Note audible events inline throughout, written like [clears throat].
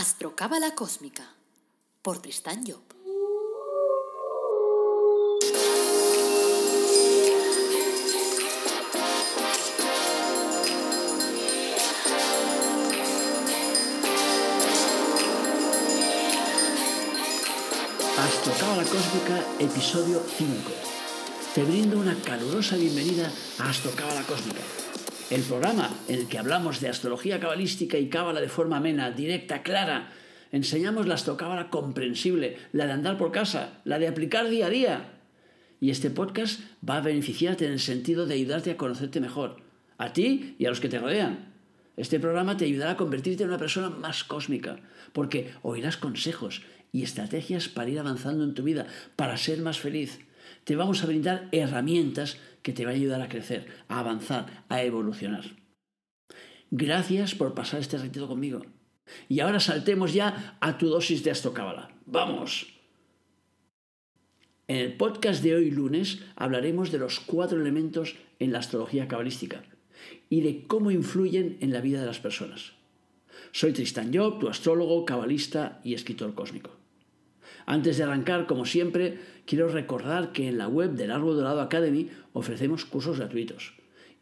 Astrocábala Cósmica por Tristán Job. Astrocábala Cósmica, episodio 5. Te brindo una calurosa bienvenida a Astrocábala Cósmica, el programa en el que hablamos de astrología cabalística y cábala de forma amena, directa, clara. Enseñamos la astrocábala comprensible, la de andar por casa, la de aplicar día a día. Y este podcast va a beneficiarte en el sentido de ayudarte a conocerte mejor, a ti y a los que te rodean. Este programa te ayudará a convertirte en una persona más cósmica, porque oirás consejos y estrategias para ir avanzando en tu vida, para ser más feliz. Te vamos a brindar herramientas que te van a ayudar a crecer, a avanzar, a evolucionar. Gracias por pasar este ratito conmigo. Y ahora saltemos ya a tu dosis de astrocábala. ¡Vamos! En el podcast de hoy lunes hablaremos de los cuatro elementos en la astrología cabalística y de cómo influyen en la vida de las personas. Soy Tristan Job, tu astrólogo, cabalista y escritor cósmico. Antes de arrancar, como siempre, quiero recordar que en la web del Árbol Dorado Academy ofrecemos cursos gratuitos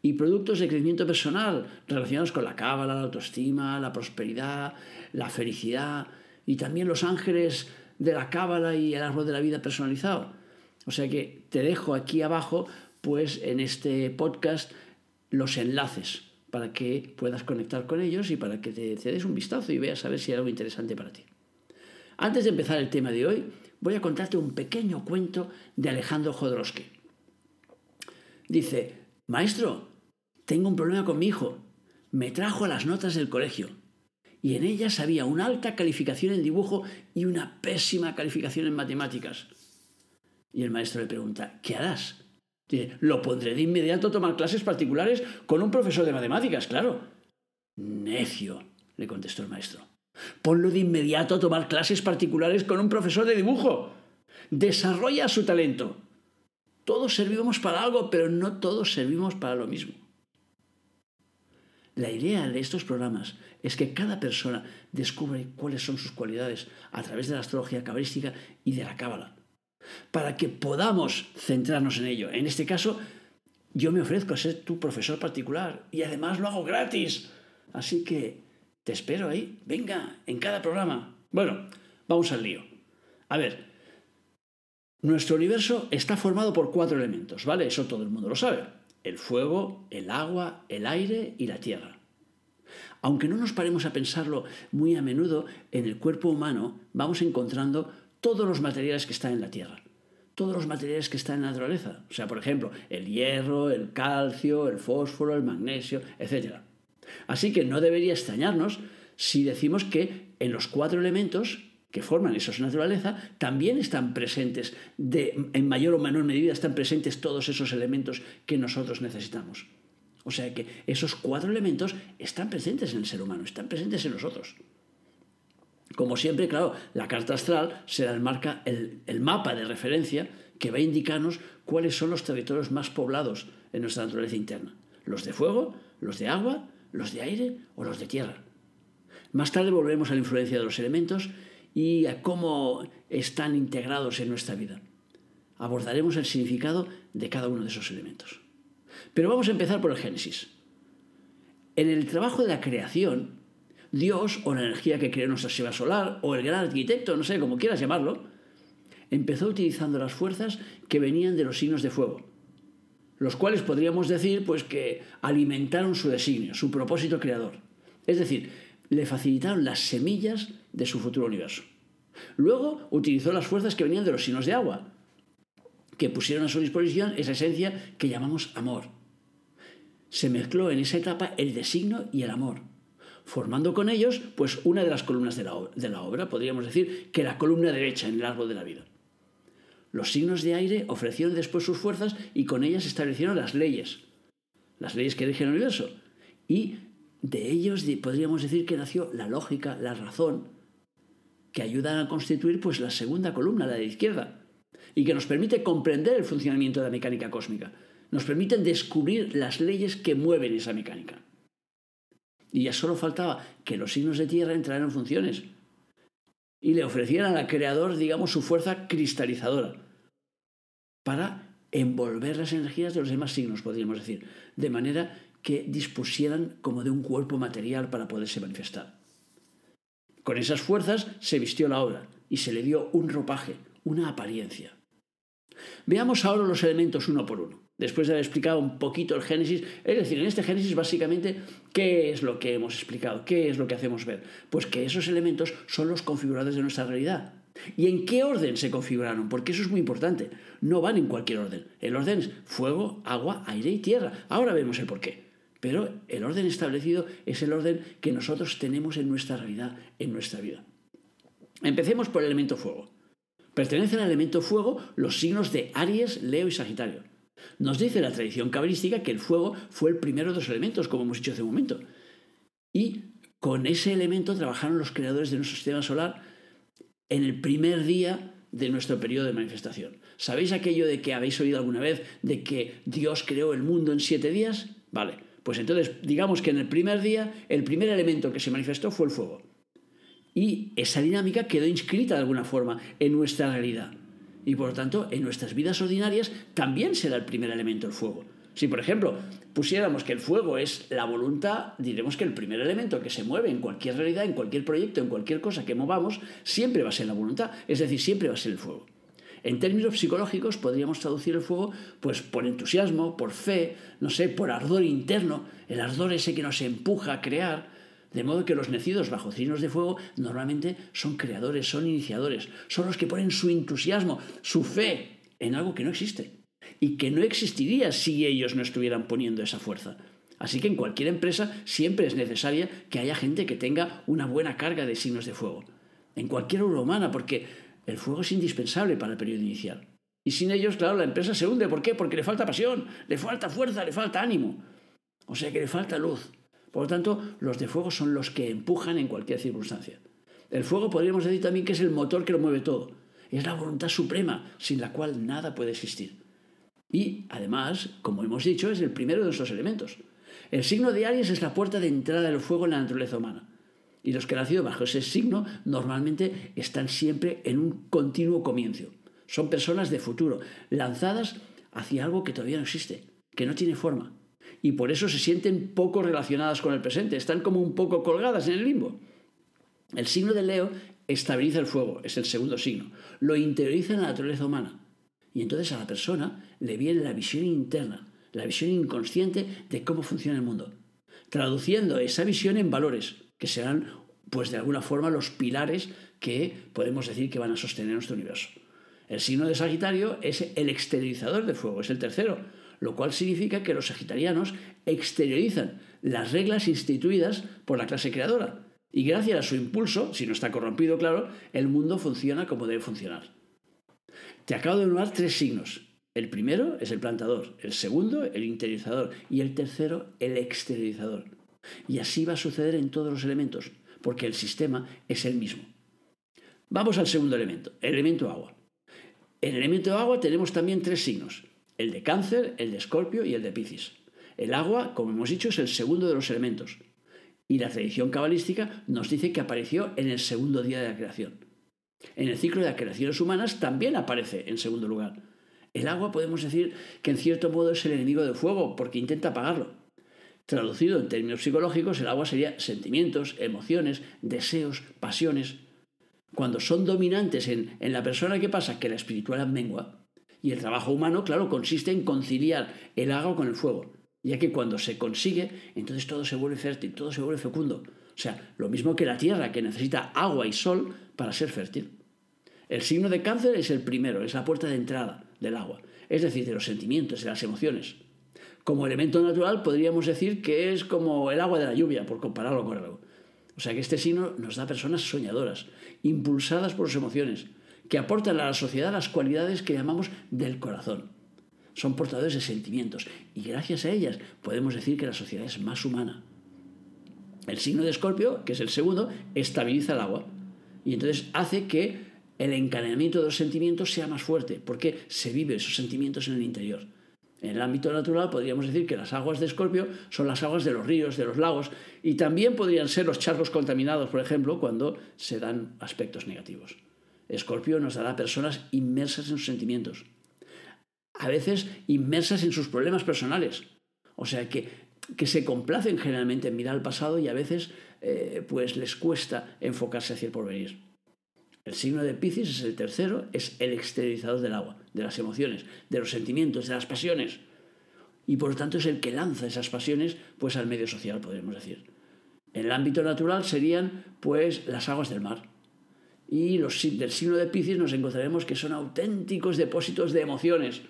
y productos de crecimiento personal relacionados con la cábala, la autoestima, la prosperidad, la felicidad y también los ángeles de la cábala y el árbol de la vida personalizado. O sea que te dejo aquí abajo, pues en este podcast, los enlaces para que puedas conectar con ellos y para que te, te des un vistazo y veas a ver si hay algo interesante para ti. Antes de empezar el tema de hoy, voy a contarte un pequeño cuento de Alejandro Jodorowsky. Dice, Maestro, tengo un problema con mi hijo. Me trajo las notas del colegio y en ellas había una alta calificación en dibujo y una pésima calificación en matemáticas. Y el maestro le pregunta, ¿qué harás? Dice, lo pondré de inmediato a tomar clases particulares con un profesor de matemáticas, claro. Necio, le contestó el maestro. Ponlo de inmediato a tomar clases particulares con un profesor de dibujo. Desarrolla su talento. Todos servimos para algo, pero no todos servimos para lo mismo. La idea de estos programas es que cada persona descubre cuáles son sus cualidades a través de la astrología cabalística y de la cábala, para que podamos centrarnos en ello. En este caso, yo me ofrezco a ser tu profesor particular y además lo hago gratis. Así que te espero ahí, venga, en cada programa. Bueno, vamos al lío. A ver, nuestro universo está formado por cuatro elementos, ¿vale? Eso todo el mundo lo sabe el fuego, el agua, el aire y la tierra. Aunque no nos paremos a pensarlo muy a menudo, en el cuerpo humano vamos encontrando todos los materiales que están en la tierra, todos los materiales que están en la naturaleza. O sea, por ejemplo, el hierro, el calcio, el fósforo, el magnesio, etc. Así que no debería extrañarnos si decimos que en los cuatro elementos que forman esa naturaleza, también están presentes, en mayor o menor medida están presentes todos esos elementos que nosotros necesitamos. O sea que esos cuatro elementos están presentes en el ser humano, están presentes en nosotros. Como siempre, claro, la carta astral será el, marca, el mapa de referencia que va a indicarnos cuáles son los territorios más poblados en nuestra naturaleza interna. Los de fuego, los de agua, los de aire o los de tierra. Más tarde volveremos a la influencia de los elementos y a cómo están integrados en nuestra vida. Abordaremos el significado de cada uno de esos elementos. Pero vamos a empezar por el Génesis. En el trabajo de la creación, Dios, o la energía que creó nuestra Shiva solar, o el gran arquitecto, no sé, como quieras llamarlo, empezó utilizando las fuerzas que venían de los signos de fuego, los cuales podríamos decir pues que alimentaron su designio, su propósito creador. Es decir, le facilitaron las semillas de su futuro universo. Luego utilizó las fuerzas que venían de los signos de agua, que pusieron a su disposición esa esencia que llamamos amor. Se mezcló en esa etapa el designo y el amor, formando con ellos pues una de las columnas de la, de la obra, podríamos decir que la columna derecha en el árbol de la vida. Los signos de aire ofrecieron después sus fuerzas y con ellas establecieron las leyes, las leyes que rigen el universo, y de ellos podríamos decir que nació la lógica, la razón, que ayudan a constituir pues, la segunda columna, la de la izquierda, y que nos permite comprender el funcionamiento de la mecánica cósmica. Nos permiten descubrir las leyes que mueven esa mecánica. Y ya solo faltaba que los signos de tierra entraran en funciones, y le ofrecieran al creador, digamos, su fuerza cristalizadora para envolver las energías de los demás signos, podríamos decir, de manera que dispusieran como de un cuerpo material para poderse manifestar. Con esas fuerzas se vistió la obra y se le dio un ropaje, una apariencia. Veamos ahora los elementos uno por uno. Después de haber explicado un poquito el Génesis, es decir, en este Génesis básicamente, ¿qué es lo que hemos explicado? ¿Qué es lo que hacemos ver? Pues que esos elementos son los configuradores de nuestra realidad. ¿Y en qué orden se configuraron? Porque eso es muy importante. No van en cualquier orden. El orden es fuego, agua, aire y tierra. Ahora vemos el por qué. Pero el orden establecido es el orden que nosotros tenemos en nuestra realidad, en nuestra vida. Empecemos por el elemento fuego. Pertenecen al elemento fuego los signos de Aries, Leo y Sagitario. Nos dice la tradición cabalística que el fuego fue el primero de los elementos, como hemos dicho hace un momento. Y con ese elemento trabajaron los creadores de nuestro sistema solar en el primer día de nuestro periodo de manifestación. ¿Sabéis aquello de que habéis oído alguna vez de que Dios creó el mundo en siete días? Vale, pues entonces digamos que en el primer día el primer elemento que se manifestó fue el fuego. Y esa dinámica quedó inscrita de alguna forma en nuestra realidad. Y por lo tanto, en nuestras vidas ordinarias también será el primer elemento el fuego. Si, por ejemplo, pusiéramos que el fuego es la voluntad, diremos que el primer elemento que se mueve en cualquier realidad, en cualquier proyecto, en cualquier cosa que movamos, siempre va a ser la voluntad, es decir, siempre va a ser el fuego. En términos psicológicos podríamos traducir el fuego pues por entusiasmo, por fe, no sé, por ardor interno, el ardor ese que nos empuja a crear, de modo que los nacidos bajo signos de fuego normalmente son creadores, son iniciadores, son los que ponen su entusiasmo, su fe en algo que no existe y que no existiría si ellos no estuvieran poniendo esa fuerza. Así que en cualquier empresa siempre es necesaria que haya gente que tenga una buena carga de signos de fuego. En cualquier obra humana, porque el fuego es indispensable para el periodo inicial. Y sin ellos, claro, la empresa se hunde. ¿Por qué? Porque le falta pasión, le falta fuerza, le falta ánimo. O sea que le falta luz. Por lo tanto, los de fuego son los que empujan en cualquier circunstancia. El fuego podríamos decir también que es el motor que lo mueve todo. Es la voluntad suprema, sin la cual nada puede existir. Y, además, como hemos dicho, es el primero de nuestros elementos. El signo de Aries es la puerta de entrada del fuego en la naturaleza humana. Y los que han nacido bajo ese signo normalmente están siempre en un continuo comienzo. Son personas de futuro, lanzadas hacia algo que todavía no existe, que no tiene forma, y por eso se sienten poco relacionadas con el presente, están como un poco colgadas en el limbo. El signo de Leo estabiliza el fuego, es el segundo signo, lo interioriza en la naturaleza humana. Y entonces a la persona le viene la visión interna, la visión inconsciente de cómo funciona el mundo, traduciendo esa visión en valores, que serán, pues de alguna forma, los pilares que podemos decir que van a sostener nuestro universo. El signo de Sagitario es el exteriorizador del fuego, es el tercero, lo cual significa que los sagitarianos exteriorizan las reglas instituidas por la clase creadora. Y gracias a su impulso, si no está corrompido, claro, el mundo funciona como debe funcionar. Te acabo de nombrar tres signos. El primero es el plantador, el segundo el interiorizador y el tercero el exteriorizador. Y así va a suceder en todos los elementos, porque el sistema es el mismo. Vamos al segundo elemento, el elemento agua. En el elemento agua tenemos también tres signos, el de cáncer, el de escorpio y el de piscis. El agua, como hemos dicho, es el segundo de los elementos. Y la tradición cabalística nos dice que apareció en el segundo día de la creación. En el ciclo de las creaciones humanas también aparece en segundo lugar. El agua podemos decir que en cierto modo es el enemigo del fuego porque intenta apagarlo. Traducido en términos psicológicos, el agua sería sentimientos, emociones, deseos, pasiones. Cuando son dominantes en, en la persona, ¿qué pasa? Que la espiritual mengua. Y el trabajo humano, claro, consiste en conciliar el agua con el fuego, ya que cuando se consigue, entonces todo se vuelve fértil, todo se vuelve fecundo. O sea, lo mismo que la tierra, que necesita agua y sol para ser fértil. El signo de cáncer es el primero, es la puerta de entrada del agua, es decir, de los sentimientos, de las emociones. Como elemento natural podríamos decir que es como el agua de la lluvia, por compararlo con algo. O sea que este signo nos da personas soñadoras, impulsadas por sus emociones, que aportan a la sociedad las cualidades que llamamos del corazón. Son portadores de sentimientos y gracias a ellas podemos decir que la sociedad es más humana. El signo de Escorpio, que es el segundo, estabiliza el agua y entonces hace que el encadenamiento de los sentimientos sea más fuerte porque se vive esos sentimientos en el interior. En el ámbito natural podríamos decir que las aguas de Escorpio son las aguas de los ríos, de los lagos, y también podrían ser los charcos contaminados, por ejemplo, cuando se dan aspectos negativos. Escorpio nos dará personas inmersas en sus sentimientos, a veces inmersas en sus problemas personales, o sea que, que se complacen generalmente en mirar al pasado y a veces eh, pues les cuesta enfocarse hacia el porvenir. El signo de Piscis es el tercero, es el exteriorizador del agua, de las emociones, de los sentimientos, de las pasiones. Y por lo tanto es el que lanza esas pasiones pues al medio social, podríamos decir. En el ámbito natural serían pues las aguas del mar. Y los del signo de Piscis nos encontraremos que son auténticos depósitos de emociones.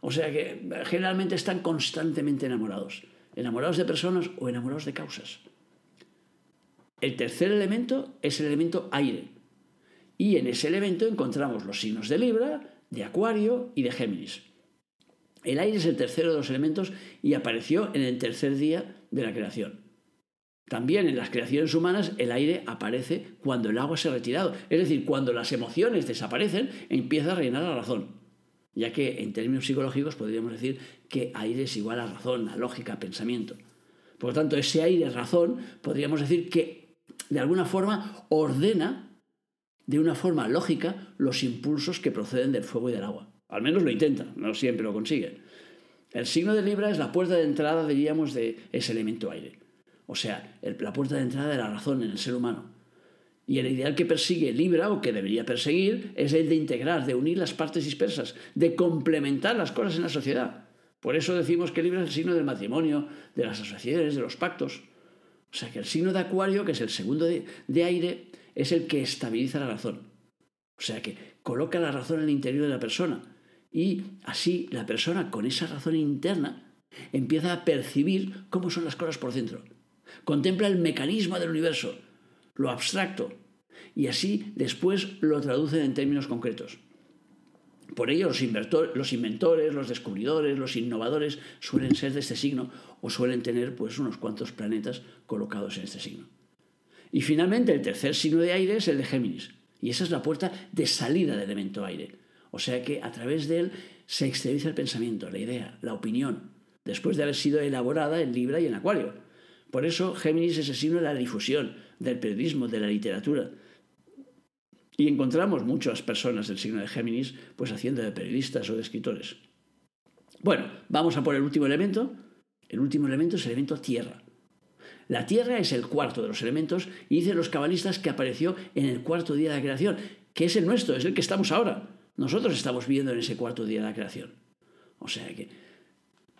O sea que generalmente están constantemente enamorados. Enamorados de personas o enamorados de causas. El tercer elemento es el elemento aire y en ese elemento encontramos los signos de Libra, de Acuario y de Géminis. El aire es el tercero de los elementos y apareció en el tercer día de la creación. También en las creaciones humanas el aire aparece cuando el agua se ha retirado, es decir, cuando las emociones desaparecen, empieza a reinar la razón, ya que en términos psicológicos podríamos decir que aire es igual a razón, a lógica, a pensamiento. Por lo tanto, ese aire razón podríamos decir que de alguna forma ordena de una forma lógica los impulsos que proceden del fuego y del agua. Al menos lo intenta, no siempre lo consigue. El signo de Libra es la puerta de entrada, diríamos, de ese elemento aire. O sea, la puerta de entrada de la razón en el ser humano. Y el ideal que persigue Libra, o que debería perseguir, es el de integrar, de unir las partes dispersas, de complementar las cosas en la sociedad. Por eso decimos que Libra es el signo del matrimonio, de las asociaciones, de los pactos. O sea que el signo de Acuario, que es el segundo de aire, es el que estabiliza la razón. O sea que coloca la razón en el interior de la persona. Y así la persona con esa razón interna empieza a percibir cómo son las cosas por dentro. Contempla el mecanismo del universo, lo abstracto, y así después lo traduce en términos concretos. Por ello, los, inventores, los descubridores, los innovadores suelen ser de este signo o suelen tener pues, unos cuantos planetas colocados en este signo. Y finalmente el tercer signo de aire es el de Géminis. Y esa es la puerta de salida del elemento aire. O sea que a través de él se exterioriza el pensamiento, la idea, la opinión, después de haber sido elaborada en Libra y en Acuario. Por eso Géminis es el signo de la difusión, del periodismo, de la literatura. Y encontramos muchas personas del signo de Géminis pues haciendo de periodistas o de escritores. Bueno, vamos a por el último elemento. El último elemento es el elemento tierra. La Tierra es el cuarto de los elementos y dicen los cabalistas que apareció en el cuarto día de la creación, que es el nuestro, es el que estamos ahora. Nosotros estamos viviendo en ese cuarto día de la creación. O sea que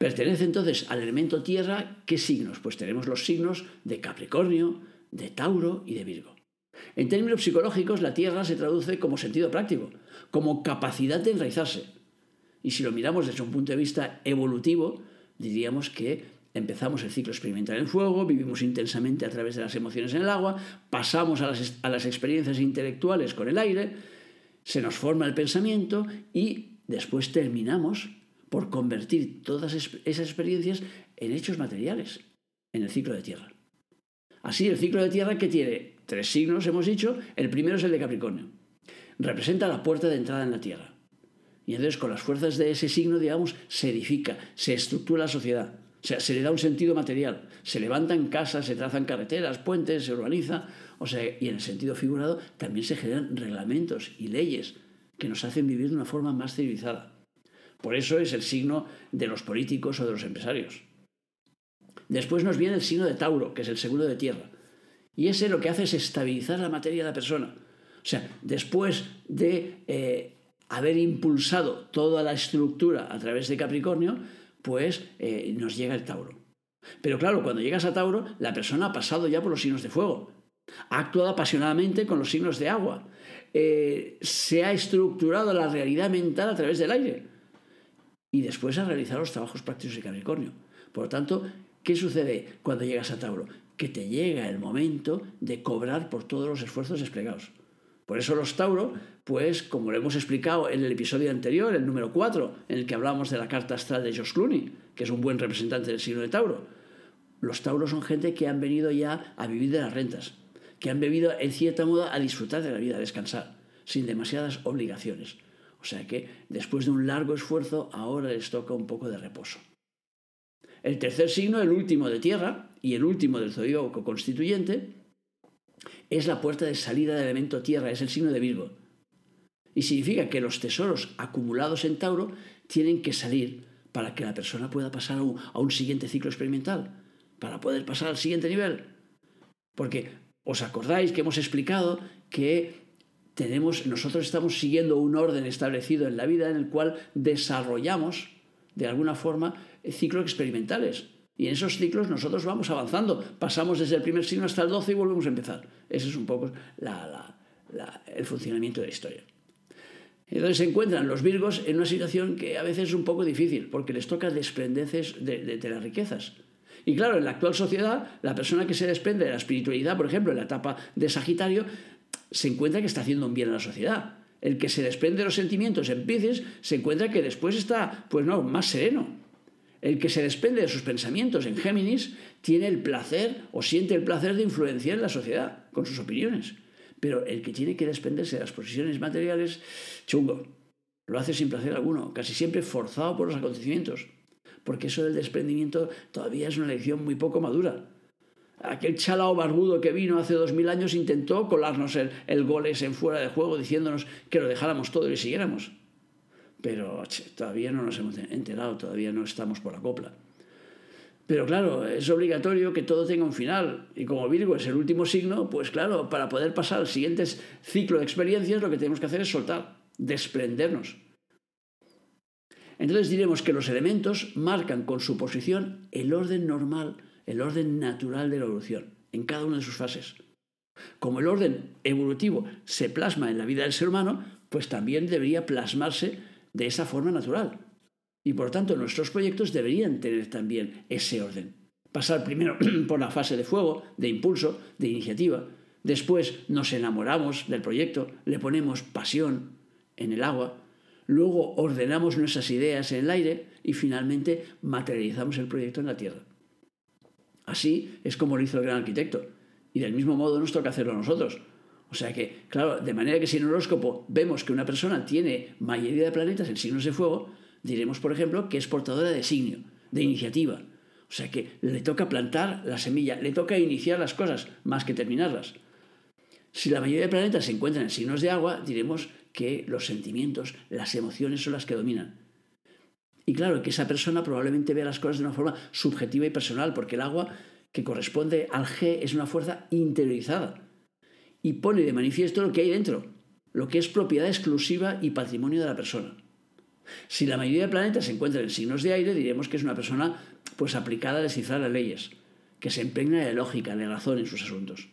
pertenece entonces al elemento Tierra, ¿qué signos? Pues tenemos los signos de Capricornio, de Tauro y de Virgo. En términos psicológicos, la Tierra se traduce como sentido práctico, como capacidad de enraizarse. Y si lo miramos desde un punto de vista evolutivo, diríamos que Empezamos el ciclo experimental en fuego, vivimos intensamente a través de las emociones en el agua, pasamos a las, experiencias intelectuales con el aire, se nos forma el pensamiento y después terminamos por convertir todas esas experiencias en hechos materiales en el ciclo de tierra. Así, el ciclo de tierra que tiene tres signos, hemos dicho, el primero es el de Capricornio. Representa la puerta de entrada en la tierra. Y entonces con las fuerzas de ese signo, digamos, se edifica, se estructura la sociedad, o sea, se le da un sentido material. Se levantan casas, se trazan carreteras, puentes, se urbaniza. O sea, y en el sentido figurado también se generan reglamentos y leyes que nos hacen vivir de una forma más civilizada. Por eso es el signo de los políticos o de los empresarios. Después nos viene el signo de Tauro, que es el segundo de tierra. Y ese lo que hace es estabilizar la materia de la persona. O sea, después de eh, haber impulsado toda la estructura a través de Capricornio, pues eh, nos llega el Tauro. Pero claro, cuando llegas a Tauro, la persona ha pasado ya por los signos de fuego, ha actuado apasionadamente con los signos de agua, eh, se ha estructurado la realidad mental a través del aire y después ha realizado los trabajos prácticos de Capricornio. Por lo tanto, ¿qué sucede cuando llegas a Tauro? Que te llega el momento de cobrar por todos los esfuerzos desplegados. Por eso los Tauro, pues como lo hemos explicado en el episodio anterior, el número 4, en el que hablamos de la carta astral de Josh Clooney, que es un buen representante del signo de Tauro, los Tauros son gente que han venido ya a vivir de las rentas, que han venido en cierta modo a disfrutar de la vida, a descansar, sin demasiadas obligaciones. O sea que después de un largo esfuerzo, ahora les toca un poco de reposo. El tercer signo, el último de tierra y el último del zodíaco constituyente, es la puerta de salida del elemento tierra, es el signo de Virgo. Y significa que los tesoros acumulados en Tauro tienen que salir para que la persona pueda pasar a un, a un siguiente ciclo experimental, para poder pasar al siguiente nivel. Porque os acordáis que hemos explicado que tenemos, nosotros estamos siguiendo un orden establecido en la vida en el cual desarrollamos, de alguna forma, ciclos experimentales. Y en esos ciclos nosotros vamos avanzando. Pasamos desde el primer signo hasta el 12 y volvemos a empezar. Ese es un poco el funcionamiento de la historia. Entonces se encuentran los virgos en una situación que a veces es un poco difícil, porque les toca desprenderse de, de las riquezas. Y claro, en la actual sociedad, la persona que se desprende de la espiritualidad, por ejemplo, en la etapa de Sagitario, se encuentra que está haciendo un bien a la sociedad. El que se desprende de los sentimientos en Pisces se encuentra que después está, pues no, más sereno. El que se desprende de sus pensamientos en Géminis tiene el placer o siente el placer de influenciar en la sociedad con sus opiniones. Pero el que tiene que desprenderse de las posiciones materiales, chungo, lo hace sin placer alguno, casi siempre forzado por los acontecimientos. Porque eso del desprendimiento todavía es una lección muy poco madura. Aquel chalao barbudo que vino hace dos mil años intentó colarnos el, el gol en fuera de juego diciéndonos que lo dejáramos todo y siguiéramos. Pero todavía no nos hemos enterado, todavía no estamos por la copla. Pero claro, es obligatorio que todo tenga un final. Y como Virgo es el último signo, pues claro, para poder pasar al siguiente ciclo de experiencias, lo que tenemos que hacer es soltar, desprendernos. Entonces diremos que los elementos marcan con su posición el orden normal el orden natural de la evolución, en cada una de sus fases. Como el orden evolutivo se plasma en la vida del ser humano, pues también debería plasmarse de esa forma natural. Y por tanto nuestros proyectos deberían tener también ese orden. Pasar primero [clears throat] por la fase de fuego, de impulso, de iniciativa. Después nos enamoramos del proyecto, le ponemos pasión en el agua. Luego ordenamos nuestras ideas en el aire y finalmente materializamos el proyecto en la tierra. Así es como lo hizo el gran arquitecto. Y del mismo modo nos toca hacerlo nosotros. O sea que, claro, de manera que si en horóscopo vemos que una persona tiene mayoría de planetas en signos de fuego, diremos, por ejemplo, que es portadora de signo, de iniciativa. O sea que le toca plantar la semilla, le toca iniciar las cosas más que terminarlas. Si la mayoría de planetas se encuentran en signos de agua, diremos que los sentimientos, las emociones son las que dominan. Y claro, que esa persona probablemente vea las cosas de una forma subjetiva y personal, porque el agua que corresponde al G es una fuerza interiorizada y pone de manifiesto lo que hay dentro, lo que es propiedad exclusiva y patrimonio de la persona. Si la mayoría de planetas se encuentran en signos de aire, diremos que es una persona pues aplicada a descifrar las leyes, que se empeña de lógica, de razón en sus asuntos.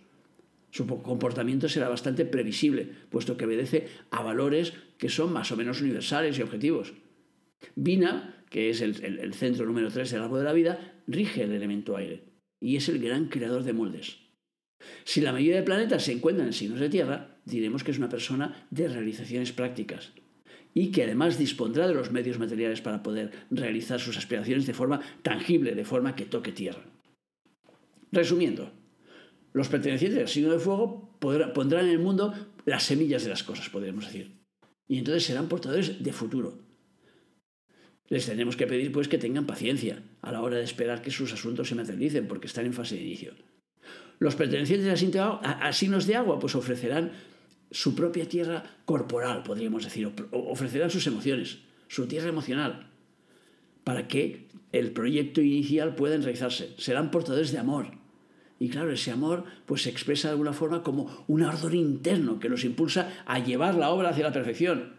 Su comportamiento será bastante previsible, puesto que obedece a valores que son más o menos universales y objetivos. Vina, que es el, centro número 3 del árbol de la vida, rige el elemento aire y es el gran creador de moldes. Si la mayoría de planetas se encuentran en signos de tierra, diremos que es una persona de realizaciones prácticas y que además dispondrá de los medios materiales para poder realizar sus aspiraciones de forma tangible, de forma que toque tierra. Resumiendo, los pertenecientes al signo de fuego pondrán en el mundo las semillas de las cosas, podríamos decir. Y entonces serán portadores de futuro, les tenemos que pedir pues que tengan paciencia a la hora de esperar que sus asuntos se materialicen porque están en fase de inicio. Los pertenecientes a, signos de agua pues ofrecerán su propia tierra corporal, podríamos decir, ofrecerán sus emociones, su tierra emocional, para que el proyecto inicial pueda enraizarse. Serán portadores de amor. Y claro, ese amor pues se expresa de alguna forma como un ardor interno que los impulsa a llevar la obra hacia la perfección.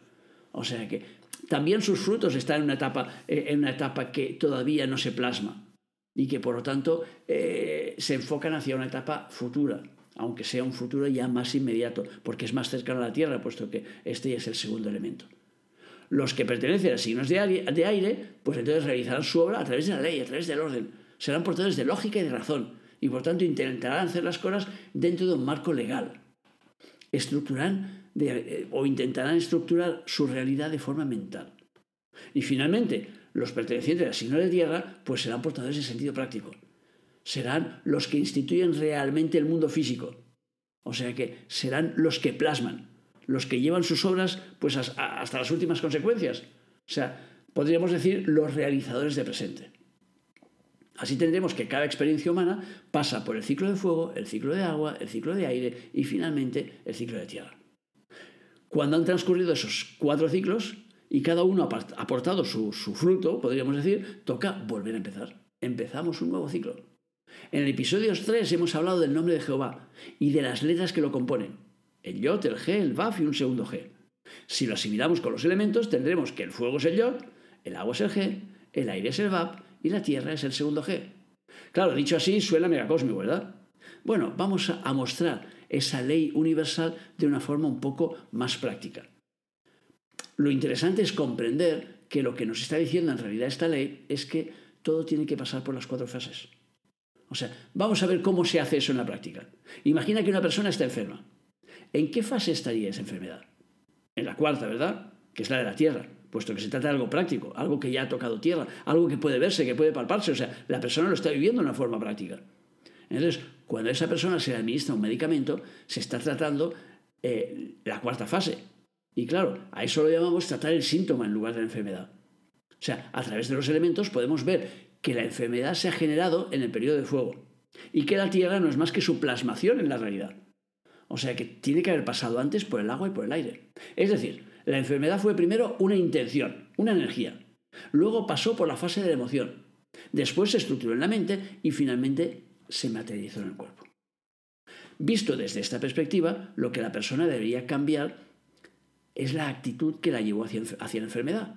O sea que también sus frutos están en una etapa, eh, en una etapa que todavía no se plasma y que por lo tanto eh, se enfocan hacia una etapa futura, aunque sea un futuro ya más inmediato, porque es más cercano a la Tierra, puesto que este ya es el segundo elemento. Los que pertenecen a signos de aire, de aire, pues entonces realizarán su obra a través de la ley, a través del orden. Serán portadores de lógica y de razón, y por tanto intentarán hacer las cosas dentro de un marco legal. Estructurarán eh, o intentarán estructurar su realidad de forma mental. Y finalmente, los pertenecientes al signo de tierra, pues serán portadores de sentido práctico. Serán los que instituyen realmente el mundo físico. O sea que serán los que plasman, los que llevan sus obras pues hasta las últimas consecuencias. O sea, podríamos decir los realizadores de presente. Así tendremos que cada experiencia humana pasa por el ciclo de fuego, el ciclo de agua, el ciclo de aire y finalmente el ciclo de tierra. Cuando han transcurrido esos cuatro ciclos y cada uno ha aportado su, fruto, podríamos decir, toca volver a empezar. Empezamos un nuevo ciclo. En el episodio 3 hemos hablado del nombre de Jehová y de las letras que lo componen. El Yod, el G, el Baf y un segundo G. Si lo asimilamos con los elementos, tendremos que el fuego es el Yod, el agua es el G, el aire es el Baf y la Tierra es el segundo G. Claro, dicho así suena megacósmico, ¿verdad? Bueno, vamos a mostrar esa ley universal de una forma un poco más práctica. Lo interesante es comprender que lo que nos está diciendo en realidad esta ley es que todo tiene que pasar por las cuatro fases. O sea, vamos a ver cómo se hace eso en la práctica. Imagina que una persona está enferma. ¿En qué fase estaría esa enfermedad? En la cuarta, ¿verdad? Que es la de la tierra puesto que se trata de algo práctico, algo que ya ha tocado tierra, algo que puede verse, que puede palparse, o sea, la persona lo está viviendo de una forma práctica. Entonces, cuando esa persona se le administra un medicamento, se está tratando eh, la cuarta fase. Y claro, a eso lo llamamos tratar el síntoma en lugar de la enfermedad. O sea, a través de los elementos podemos ver que la enfermedad se ha generado en el periodo de fuego y que la Tierra no es más que su plasmación en la realidad. O sea que tiene que haber pasado antes por el agua y por el aire. Es decir, la enfermedad fue primero una intención, una energía. Luego pasó por la fase de la emoción. Después se estructuró en la mente y finalmente se materializó en el cuerpo. Visto desde esta perspectiva, lo que la persona debería cambiar es la actitud que la llevó hacia, la enfermedad.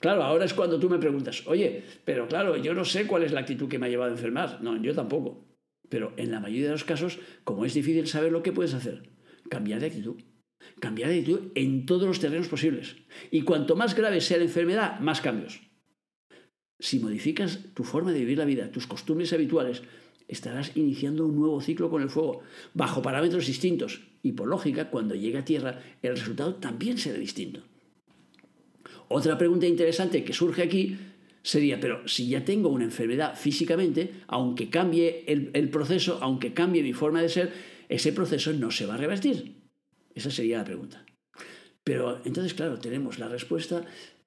Claro, ahora es cuando tú me preguntas, oye, pero claro, yo no sé cuál es la actitud que me ha llevado a enfermar. No, yo tampoco. Pero en la mayoría de los casos, como es difícil saber lo que puedes hacer, cambiar de actitud. Cambiar de actitud en todos los terrenos posibles. Y cuanto más grave sea la enfermedad, más cambios. Si modificas tu forma de vivir la vida, tus costumbres habituales, estarás iniciando un nuevo ciclo con el fuego, bajo parámetros distintos. Y por lógica, cuando llegue a tierra, el resultado también será distinto. Otra pregunta interesante que surge aquí sería, pero si ya tengo una enfermedad físicamente, aunque cambie el, proceso, aunque cambie mi forma de ser, ese proceso no se va a revertir. Esa sería la pregunta. Pero entonces, claro, tenemos la respuesta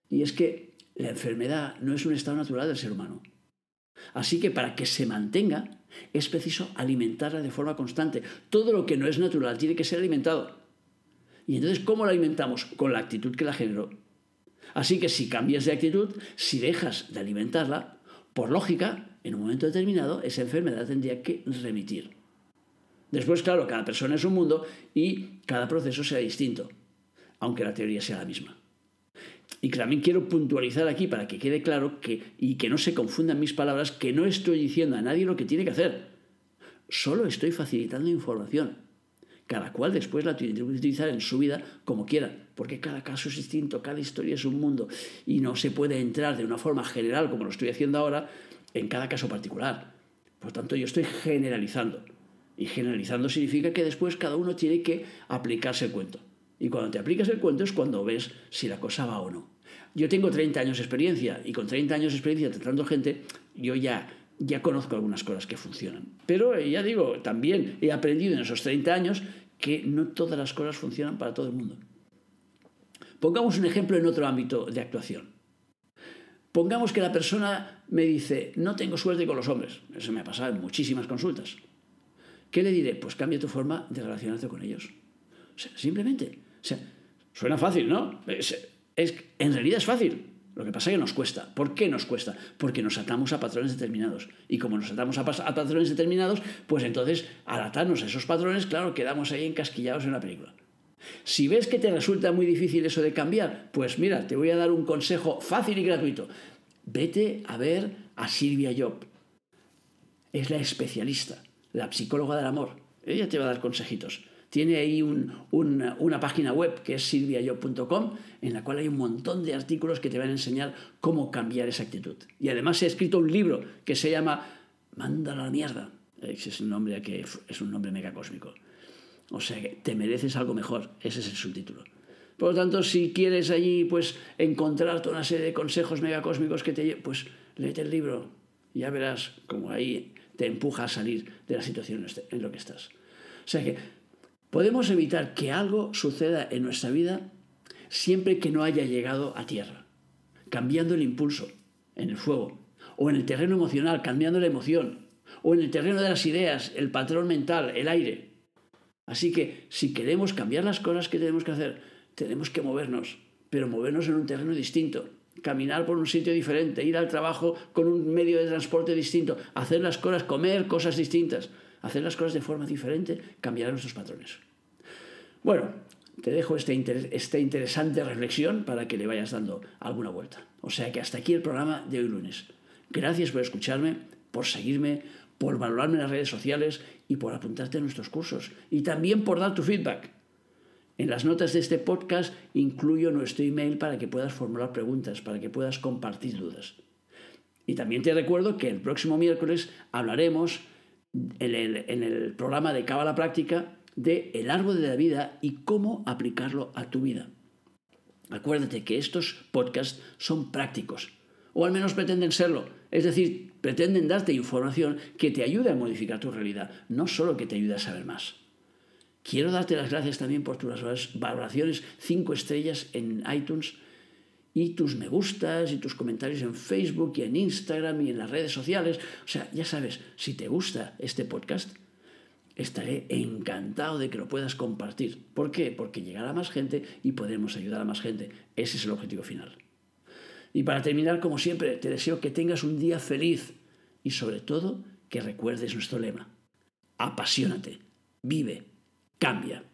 y es que la enfermedad no es un estado natural del ser humano. Así que para que se mantenga es preciso alimentarla de forma constante. Todo lo que no es natural tiene que ser alimentado. Y entonces, ¿cómo la alimentamos? Con la actitud que la generó. Así que si cambias de actitud, si dejas de alimentarla, por lógica, en un momento determinado, esa enfermedad tendría que remitir. Después, claro, cada persona es un mundo y cada proceso será distinto, aunque la teoría sea la misma. Y también quiero puntualizar aquí para que quede claro que, y que no se confundan mis palabras, que no estoy diciendo a nadie lo que tiene que hacer. Solo estoy facilitando información. Cada cual después la tiene que utilizar en su vida como quiera, porque cada caso es distinto, cada historia es un mundo y no se puede entrar de una forma general, como lo estoy haciendo ahora, en cada caso particular. Por tanto, yo estoy generalizando. Y generalizando significa que después cada uno tiene que aplicarse el cuento. Y cuando te aplicas el cuento es cuando ves si la cosa va o no. Yo tengo 30 años de experiencia y con 30 años de experiencia tratando gente, yo ya, ya conozco algunas cosas que funcionan. Pero eh, ya digo, también he aprendido en esos 30 años que no todas las cosas funcionan para todo el mundo. Pongamos un ejemplo en otro ámbito de actuación. Pongamos que la persona me dice, no tengo suerte con los hombres. Eso me ha pasado en muchísimas consultas. ¿Qué le diré? Pues cambia tu forma de relacionarte con ellos. O sea, simplemente. Suena fácil, ¿no? Es, en realidad es fácil. Lo que pasa es que nos cuesta. ¿Por qué nos cuesta? Porque nos atamos a patrones determinados. Y como nos atamos a, patrones determinados, pues entonces al atarnos a esos patrones, claro, quedamos ahí encasquillados en la película. Si ves que te resulta muy difícil eso de cambiar, pues mira, te voy a dar un consejo fácil y gratuito. Vete a ver a Silvia Job. Es la especialista la psicóloga del amor. Ella te va a dar consejitos. Tiene ahí una, página web que es silviayo.com en la cual hay un montón de artículos que te van a enseñar cómo cambiar esa actitud. Y además he escrito un libro que se llama Mándala a la mierda. Ese es un nombre que es un nombre megacósmico. O sea que te mereces algo mejor. Ese es el subtítulo. Por lo tanto, si quieres allí pues encontrar toda una serie de consejos megacósmicos que te pues léete el libro. Ya verás como ahí te empuja a salir de la situación en lo que estás. O sea que Podemos evitar que algo suceda en nuestra vida siempre que no haya llegado a tierra, cambiando el impulso en el fuego, o en el terreno emocional, cambiando la emoción, o en el terreno de las ideas, el patrón mental, el aire. Así que si queremos cambiar las cosas que tenemos que hacer, tenemos que movernos, pero movernos en un terreno distinto, caminar por un sitio diferente, ir al trabajo con un medio de transporte distinto, hacer las cosas, comer cosas distintas, hacer las cosas de forma diferente, cambiar nuestros patrones. Bueno, te dejo esta, esta interesante reflexión para que le vayas dando alguna vuelta. O sea que hasta aquí el programa de hoy lunes. Gracias por escucharme, por seguirme, por valorarme en las redes sociales y por apuntarte a nuestros cursos. Y también por dar tu feedback. En las notas de este podcast incluyo nuestro email para que puedas formular preguntas, para que puedas compartir dudas. Y también te recuerdo que el próximo miércoles hablaremos en el, programa de Cábala Práctica de el árbol de la vida y cómo aplicarlo a tu vida. Acuérdate que estos podcasts son prácticos, o al menos pretenden serlo. Es decir, pretenden darte información que te ayude a modificar tu realidad, no solo que te ayude a saber más. Quiero darte las gracias también por tus valoraciones 5 estrellas en iTunes y tus me gustas y tus comentarios en Facebook y en Instagram y en las redes sociales. O sea, ya sabes, si te gusta este podcast, estaré encantado de que lo puedas compartir. ¿Por qué? Porque llegará más gente y podremos ayudar a más gente. Ese es el objetivo final. Y para terminar, como siempre, te deseo que tengas un día feliz y sobre todo que recuerdes nuestro lema. Apasionate, vive, cambia.